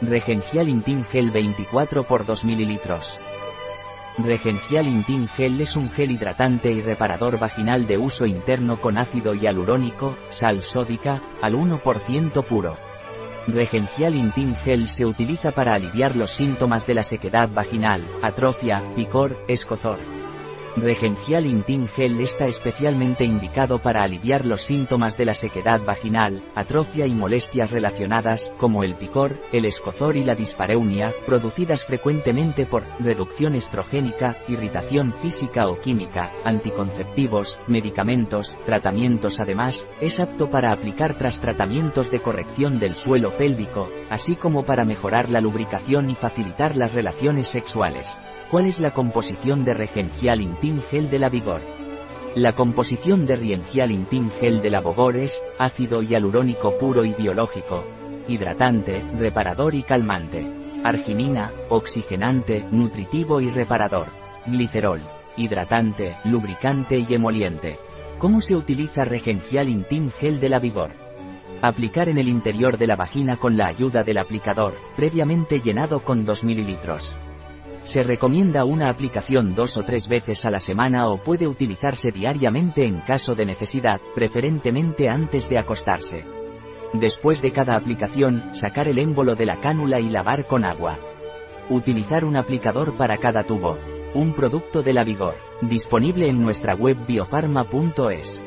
Regencial Intim Gel 24 por 2 ml. Regencial Intim Gel es un gel hidratante y reparador vaginal de uso interno con ácido hialurónico, sal sódica, al 1% puro. Regencial Intim Gel se utiliza para aliviar los síntomas de la sequedad vaginal, atrofia, picor, escozor. Regencial Intim Gel está especialmente indicado para aliviar los síntomas de la sequedad vaginal, atrofia y molestias relacionadas, como el picor, el escozor y la dispareunia, producidas frecuentemente por reducción estrogénica, irritación física o química, anticonceptivos, medicamentos, tratamientos además, es apto para aplicar tras tratamientos de corrección del suelo pélvico, así como para mejorar la lubricación y facilitar las relaciones sexuales. ¿Cuál es la composición de Regencial Intim Gel de la Vigor? La composición de Regencial Intim Gel de la Vigor es ácido hialurónico puro y biológico, hidratante, reparador y calmante, arginina, oxigenante, nutritivo y reparador, glicerol, hidratante, lubricante y emoliente. ¿Cómo se utiliza Regencial Intim Gel de la Vigor? Aplicar en el interior de la vagina con la ayuda del aplicador, previamente llenado con 2 ml. Se recomienda una aplicación dos o tres veces a la semana o puede utilizarse diariamente en caso de necesidad, preferentemente antes de acostarse. Después de cada aplicación, sacar el émbolo de la cánula y lavar con agua. Utilizar un aplicador para cada tubo. Un producto de la Vigor. Disponible en nuestra web biofarma.es.